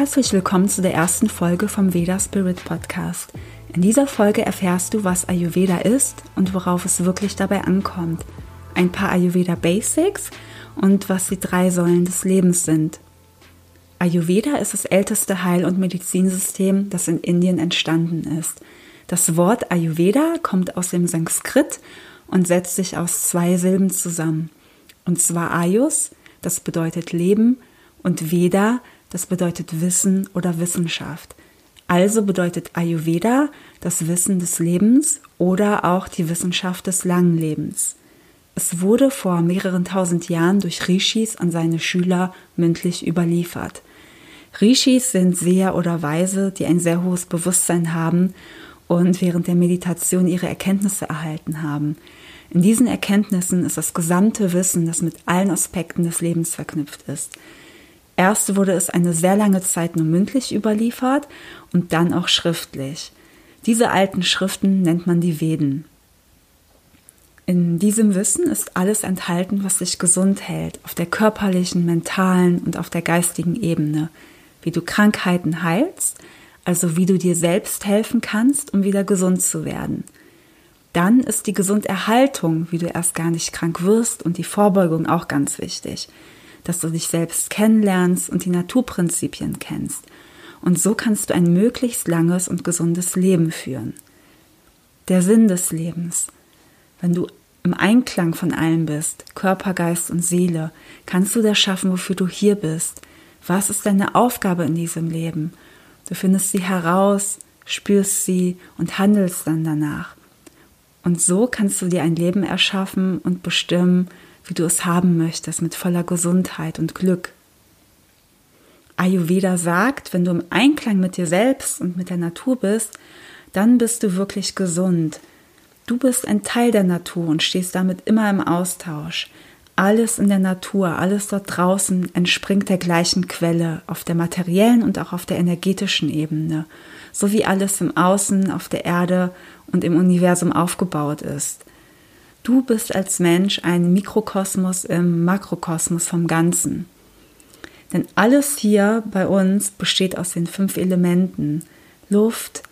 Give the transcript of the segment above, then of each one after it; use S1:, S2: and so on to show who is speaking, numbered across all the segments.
S1: Herzlich willkommen zu der ersten Folge vom Veda Spirit Podcast. In dieser Folge erfährst du, was Ayurveda ist und worauf es wirklich dabei ankommt. Ein paar Ayurveda Basics und was die drei Säulen des Lebens sind. Ayurveda ist das älteste Heil- und Medizinsystem, das in Indien entstanden ist. Das Wort Ayurveda kommt aus dem Sanskrit und setzt sich aus zwei Silben zusammen. Und zwar Ayus, das bedeutet Leben, und Veda, das bedeutet Wissen oder Wissenschaft. Also bedeutet Ayurveda das Wissen des Lebens oder auch die Wissenschaft des langen Lebens. Es wurde vor mehreren tausend Jahren durch Rishis an seine Schüler mündlich überliefert. Rishis sind Seher oder Weise, die ein sehr hohes Bewusstsein haben und während der Meditation ihre Erkenntnisse erhalten haben. In diesen Erkenntnissen ist das gesamte Wissen, das mit allen Aspekten des Lebens verknüpft ist. Erst wurde es eine sehr lange Zeit nur mündlich überliefert und dann auch schriftlich. Diese alten Schriften nennt man die Veden. In diesem Wissen ist alles enthalten, was dich gesund hält, auf der körperlichen, mentalen und auf der geistigen Ebene. Wie du Krankheiten heilst, also wie du dir selbst helfen kannst, um wieder gesund zu werden. Dann ist die Gesunderhaltung, wie du erst gar nicht krank wirst und die Vorbeugung auch ganz wichtig dass du dich selbst kennenlernst und die Naturprinzipien kennst. Und so kannst du ein möglichst langes und gesundes Leben führen. Der Sinn des Lebens. Wenn du im Einklang von allem bist, Körper, Geist und Seele, kannst du das schaffen, wofür du hier bist. Was ist deine Aufgabe in diesem Leben? Du findest sie heraus, spürst sie und handelst dann danach. Und so kannst du dir ein Leben erschaffen und bestimmen, wie du es haben möchtest, mit voller Gesundheit und Glück. Ayurveda sagt, wenn du im Einklang mit dir selbst und mit der Natur bist, dann bist du wirklich gesund. Du bist ein Teil der Natur und stehst damit immer im Austausch. Alles in der Natur, alles dort draußen entspringt der gleichen Quelle, auf der materiellen und auch auf der energetischen Ebene, so wie alles im Außen, auf der Erde und im Universum aufgebaut ist. Du bist als Mensch ein Mikrokosmos im Makrokosmos vom Ganzen. Denn alles hier bei uns besteht aus den fünf Elementen. Luft,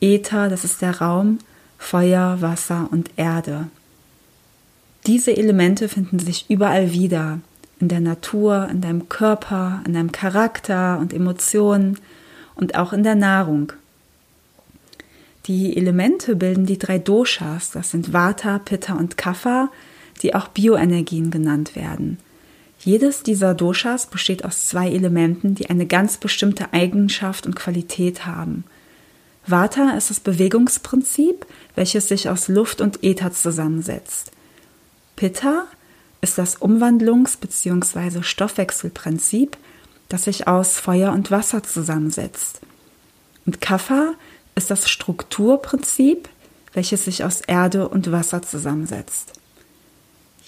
S1: Äther, das ist der Raum, Feuer, Wasser und Erde. Diese Elemente finden sich überall wieder. In der Natur, in deinem Körper, in deinem Charakter und Emotionen und auch in der Nahrung. Die Elemente bilden die drei Doshas, das sind Vata, Pitta und Kapha, die auch Bioenergien genannt werden. Jedes dieser Doshas besteht aus zwei Elementen, die eine ganz bestimmte Eigenschaft und Qualität haben. Vata ist das Bewegungsprinzip, welches sich aus Luft und Äther zusammensetzt. Pitta ist das Umwandlungs- bzw. Stoffwechselprinzip, das sich aus Feuer und Wasser zusammensetzt. Und Kapha ist das Strukturprinzip, welches sich aus Erde und Wasser zusammensetzt.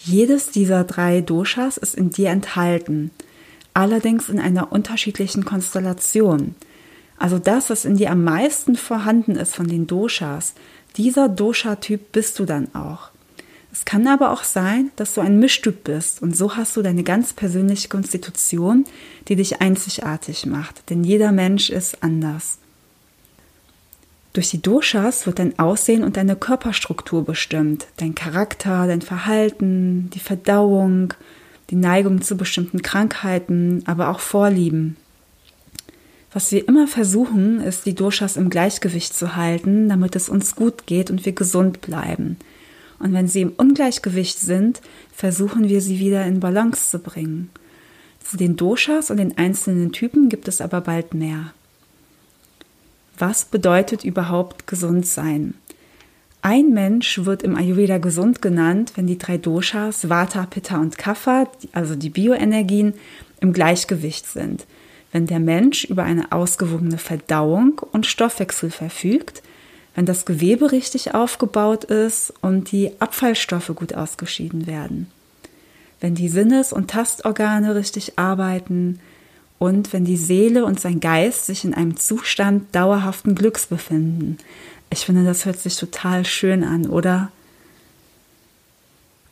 S1: Jedes dieser drei Doshas ist in dir enthalten, allerdings in einer unterschiedlichen Konstellation. Also das, was in dir am meisten vorhanden ist von den Doshas, dieser Dosha-Typ bist du dann auch. Es kann aber auch sein, dass du ein Mischtyp bist und so hast du deine ganz persönliche Konstitution, die dich einzigartig macht, denn jeder Mensch ist anders. Durch die Doshas wird dein Aussehen und deine Körperstruktur bestimmt, dein Charakter, dein Verhalten, die Verdauung, die Neigung zu bestimmten Krankheiten, aber auch Vorlieben. Was wir immer versuchen, ist, die Doshas im Gleichgewicht zu halten, damit es uns gut geht und wir gesund bleiben. Und wenn sie im Ungleichgewicht sind, versuchen wir sie wieder in Balance zu bringen. Zu den Doshas und den einzelnen Typen gibt es aber bald mehr. Was bedeutet überhaupt gesund sein? Ein Mensch wird im Ayurveda gesund genannt, wenn die drei Doshas, Vata, Pitta und Kapha, also die Bioenergien, im Gleichgewicht sind. Wenn der Mensch über eine ausgewogene Verdauung und Stoffwechsel verfügt, wenn das Gewebe richtig aufgebaut ist und die Abfallstoffe gut ausgeschieden werden. Wenn die Sinnes- und Tastorgane richtig arbeiten, und wenn die Seele und sein Geist sich in einem Zustand dauerhaften Glücks befinden. Ich finde, das hört sich total schön an, oder?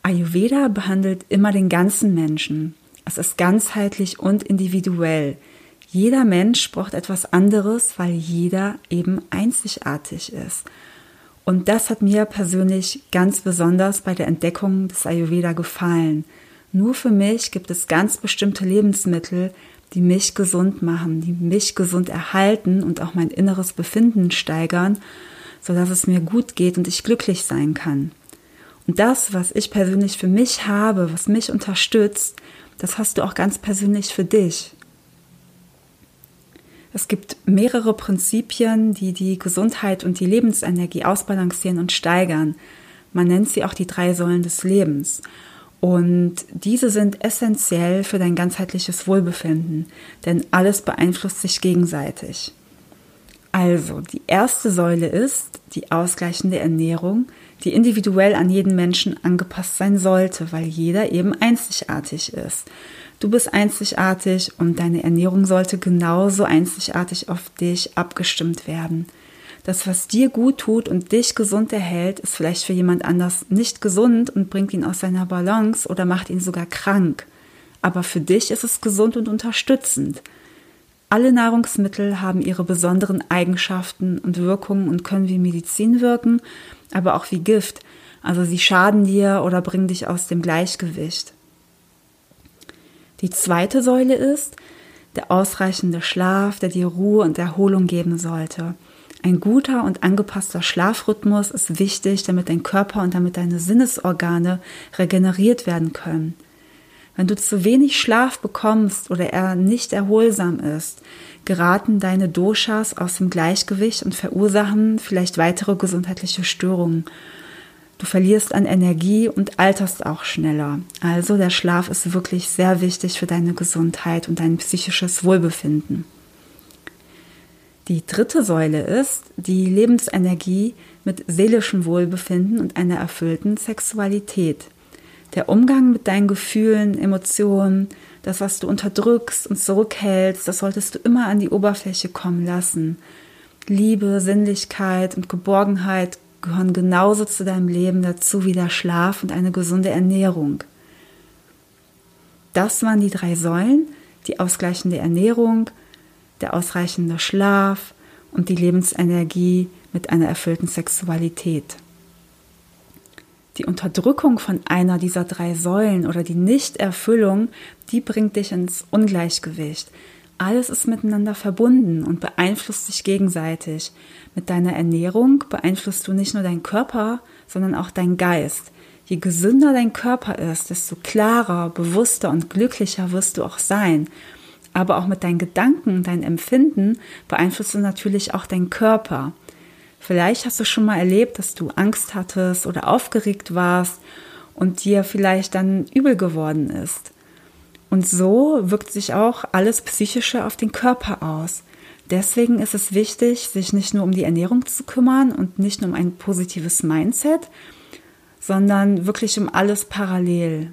S1: Ayurveda behandelt immer den ganzen Menschen. Es ist ganzheitlich und individuell. Jeder Mensch braucht etwas anderes, weil jeder eben einzigartig ist. Und das hat mir persönlich ganz besonders bei der Entdeckung des Ayurveda gefallen. Nur für mich gibt es ganz bestimmte Lebensmittel, die mich gesund machen, die mich gesund erhalten und auch mein inneres Befinden steigern, sodass es mir gut geht und ich glücklich sein kann. Und das, was ich persönlich für mich habe, was mich unterstützt, das hast du auch ganz persönlich für dich. Es gibt mehrere Prinzipien, die die Gesundheit und die Lebensenergie ausbalancieren und steigern. Man nennt sie auch die drei Säulen des Lebens. Und diese sind essentiell für dein ganzheitliches Wohlbefinden, denn alles beeinflusst sich gegenseitig. Also, die erste Säule ist die ausgleichende Ernährung, die individuell an jeden Menschen angepasst sein sollte, weil jeder eben einzigartig ist. Du bist einzigartig und deine Ernährung sollte genauso einzigartig auf dich abgestimmt werden. Das, was dir gut tut und dich gesund erhält, ist vielleicht für jemand anders nicht gesund und bringt ihn aus seiner Balance oder macht ihn sogar krank. Aber für dich ist es gesund und unterstützend. Alle Nahrungsmittel haben ihre besonderen Eigenschaften und Wirkungen und können wie Medizin wirken, aber auch wie Gift. Also sie schaden dir oder bringen dich aus dem Gleichgewicht. Die zweite Säule ist der ausreichende Schlaf, der dir Ruhe und Erholung geben sollte. Ein guter und angepasster Schlafrhythmus ist wichtig, damit dein Körper und damit deine Sinnesorgane regeneriert werden können. Wenn du zu wenig Schlaf bekommst oder er nicht erholsam ist, geraten deine Doshas aus dem Gleichgewicht und verursachen vielleicht weitere gesundheitliche Störungen. Du verlierst an Energie und alterst auch schneller. Also der Schlaf ist wirklich sehr wichtig für deine Gesundheit und dein psychisches Wohlbefinden. Die dritte Säule ist die Lebensenergie mit seelischem Wohlbefinden und einer erfüllten Sexualität. Der Umgang mit deinen Gefühlen, Emotionen, das, was du unterdrückst und zurückhältst, das solltest du immer an die Oberfläche kommen lassen. Liebe, Sinnlichkeit und Geborgenheit gehören genauso zu deinem Leben dazu wie der Schlaf und eine gesunde Ernährung. Das waren die drei Säulen, die ausgleichende Ernährung, der ausreichende Schlaf und die Lebensenergie mit einer erfüllten Sexualität. Die Unterdrückung von einer dieser drei Säulen oder die Nichterfüllung, die bringt dich ins Ungleichgewicht. Alles ist miteinander verbunden und beeinflusst sich gegenseitig. Mit deiner Ernährung beeinflusst du nicht nur deinen Körper, sondern auch deinen Geist. Je gesünder dein Körper ist, desto klarer, bewusster und glücklicher wirst du auch sein. Aber auch mit deinen Gedanken, dein Empfinden beeinflusst du natürlich auch deinen Körper. Vielleicht hast du schon mal erlebt, dass du Angst hattest oder aufgeregt warst und dir vielleicht dann übel geworden ist. Und so wirkt sich auch alles Psychische auf den Körper aus. Deswegen ist es wichtig, sich nicht nur um die Ernährung zu kümmern und nicht nur um ein positives Mindset, sondern wirklich um alles parallel.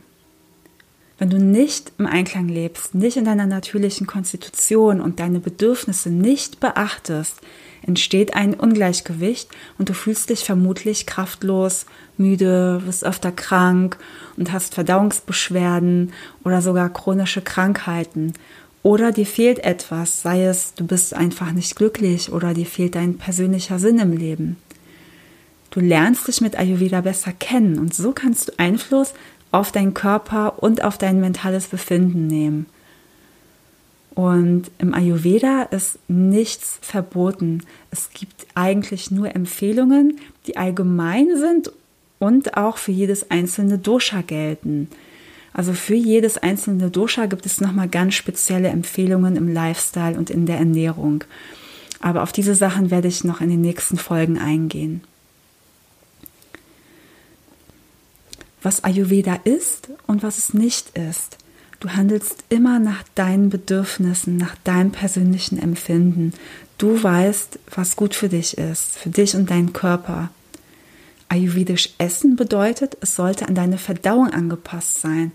S1: Wenn du nicht im Einklang lebst, nicht in deiner natürlichen Konstitution und deine Bedürfnisse nicht beachtest, entsteht ein Ungleichgewicht und du fühlst dich vermutlich kraftlos, müde, wirst öfter krank und hast Verdauungsbeschwerden oder sogar chronische Krankheiten. Oder dir fehlt etwas, sei es, du bist einfach nicht glücklich oder dir fehlt dein persönlicher Sinn im Leben. Du lernst dich mit Ayurveda besser kennen und so kannst du Einfluss auf deinen Körper und auf dein mentales Befinden nehmen. Und im Ayurveda ist nichts verboten. Es gibt eigentlich nur Empfehlungen, die allgemein sind und auch für jedes einzelne Dosha gelten. Also für jedes einzelne Dosha gibt es nochmal ganz spezielle Empfehlungen im Lifestyle und in der Ernährung. Aber auf diese Sachen werde ich noch in den nächsten Folgen eingehen. Was Ayurveda ist und was es nicht ist. Du handelst immer nach deinen Bedürfnissen, nach deinem persönlichen Empfinden. Du weißt, was gut für dich ist, für dich und deinen Körper. Ayurvedisch essen bedeutet, es sollte an deine Verdauung angepasst sein.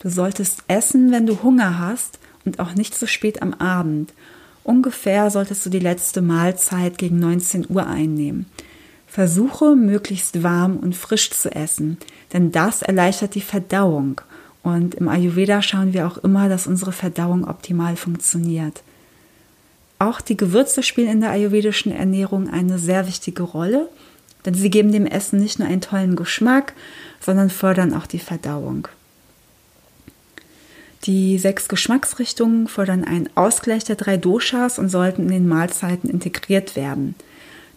S1: Du solltest essen, wenn du Hunger hast und auch nicht so spät am Abend. Ungefähr solltest du die letzte Mahlzeit gegen 19 Uhr einnehmen. Versuche möglichst warm und frisch zu essen, denn das erleichtert die Verdauung. Und im Ayurveda schauen wir auch immer, dass unsere Verdauung optimal funktioniert. Auch die Gewürze spielen in der ayurvedischen Ernährung eine sehr wichtige Rolle, denn sie geben dem Essen nicht nur einen tollen Geschmack, sondern fördern auch die Verdauung. Die sechs Geschmacksrichtungen fördern einen Ausgleich der drei Doshas und sollten in den Mahlzeiten integriert werden.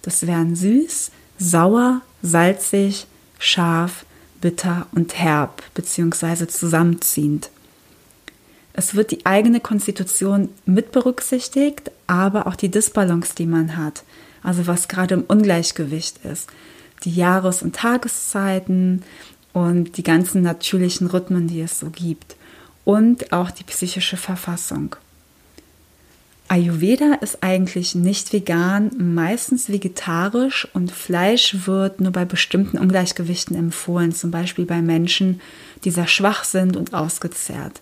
S1: Das wären süß, sauer, salzig, scharf, bitter und herb bzw. zusammenziehend. Es wird die eigene Konstitution mit berücksichtigt, aber auch die Disbalance, die man hat, also was gerade im Ungleichgewicht ist. Die Jahres- und Tageszeiten und die ganzen natürlichen Rhythmen, die es so gibt. Und auch die psychische Verfassung. Ayurveda ist eigentlich nicht vegan, meistens vegetarisch und Fleisch wird nur bei bestimmten Ungleichgewichten empfohlen, zum Beispiel bei Menschen, die sehr schwach sind und ausgezehrt.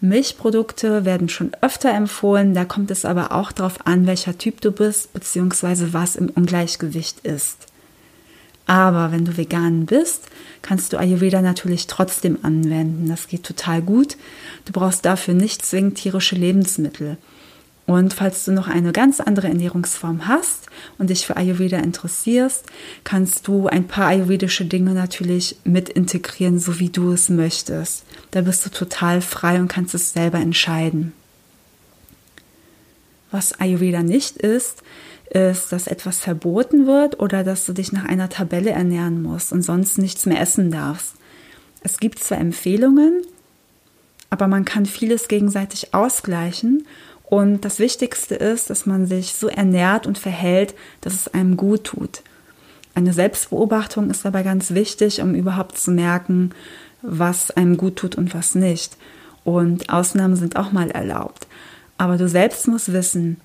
S1: Milchprodukte werden schon öfter empfohlen, da kommt es aber auch darauf an, welcher Typ du bist, beziehungsweise was im Ungleichgewicht ist. Aber wenn du vegan bist, kannst du Ayurveda natürlich trotzdem anwenden. Das geht total gut. Du brauchst dafür nicht zwingend tierische Lebensmittel. Und falls du noch eine ganz andere Ernährungsform hast und dich für Ayurveda interessierst, kannst du ein paar ayurvedische Dinge natürlich mit integrieren, so wie du es möchtest. Da bist du total frei und kannst es selber entscheiden. Was Ayurveda nicht ist, ist, dass etwas verboten wird oder dass du dich nach einer Tabelle ernähren musst und sonst nichts mehr essen darfst. Es gibt zwar Empfehlungen, aber man kann vieles gegenseitig ausgleichen und das Wichtigste ist, dass man sich so ernährt und verhält, dass es einem gut tut. Eine Selbstbeobachtung ist dabei ganz wichtig, um überhaupt zu merken, was einem gut tut und was nicht. Und Ausnahmen sind auch mal erlaubt. Aber du selbst musst wissen,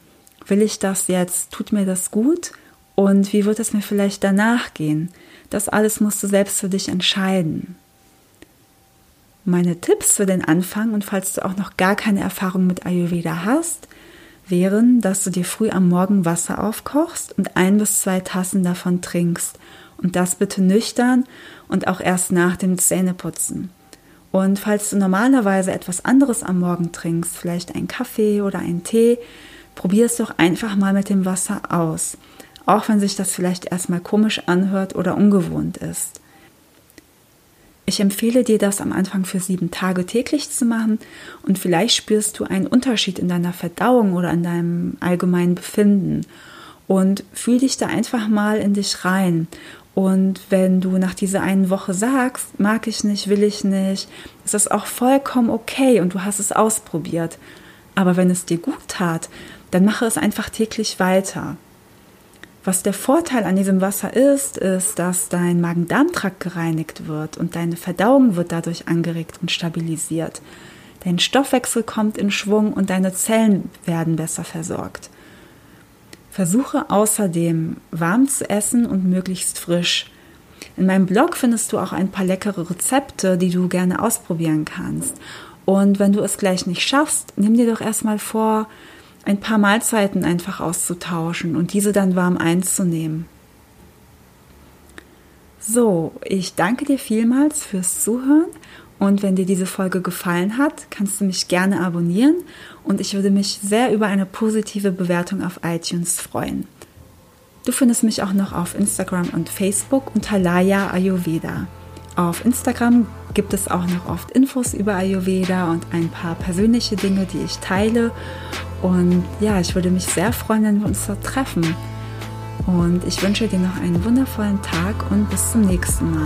S1: will ich das jetzt, tut mir das gut und wie wird es mir vielleicht danach gehen? Das alles musst du selbst für dich entscheiden. Meine Tipps für den Anfang und falls du auch noch gar keine Erfahrung mit Ayurveda hast, wären, dass du dir früh am Morgen Wasser aufkochst und ein bis zwei Tassen davon trinkst. Und das bitte nüchtern und auch erst nach dem Zähneputzen. Und falls du normalerweise etwas anderes am Morgen trinkst, vielleicht einen Kaffee oder einen Tee, probier es doch einfach mal mit dem Wasser aus. Auch wenn sich das vielleicht erstmal komisch anhört oder ungewohnt ist. Ich empfehle dir das am Anfang für sieben Tage täglich zu machen und vielleicht spürst du einen Unterschied in deiner Verdauung oder in deinem allgemeinen Befinden. Und fühl dich da einfach mal in dich rein. Und wenn du nach dieser einen Woche sagst, mag ich nicht, will ich nicht, ist das auch vollkommen okay und du hast es ausprobiert. Aber wenn es dir gut tat, dann mache es einfach täglich weiter. Was der Vorteil an diesem Wasser ist, ist, dass dein Magen-Darm-Trakt gereinigt wird und deine Verdauung wird dadurch angeregt und stabilisiert. Dein Stoffwechsel kommt in Schwung und deine Zellen werden besser versorgt. Versuche außerdem warm zu essen und möglichst frisch. In meinem Blog findest du auch ein paar leckere Rezepte, die du gerne ausprobieren kannst. Und wenn du es gleich nicht schaffst, nimm dir doch erstmal vor, ein paar Mahlzeiten einfach auszutauschen und diese dann warm einzunehmen. So, ich danke dir vielmals fürs Zuhören und wenn dir diese Folge gefallen hat, kannst du mich gerne abonnieren und ich würde mich sehr über eine positive Bewertung auf iTunes freuen. Du findest mich auch noch auf Instagram und Facebook unter Laya Ayurveda. Auf Instagram gibt es auch noch oft Infos über Ayurveda und ein paar persönliche Dinge, die ich teile. Und ja, ich würde mich sehr freuen, wenn wir uns dort treffen. Und ich wünsche dir noch einen wundervollen Tag und bis zum nächsten Mal.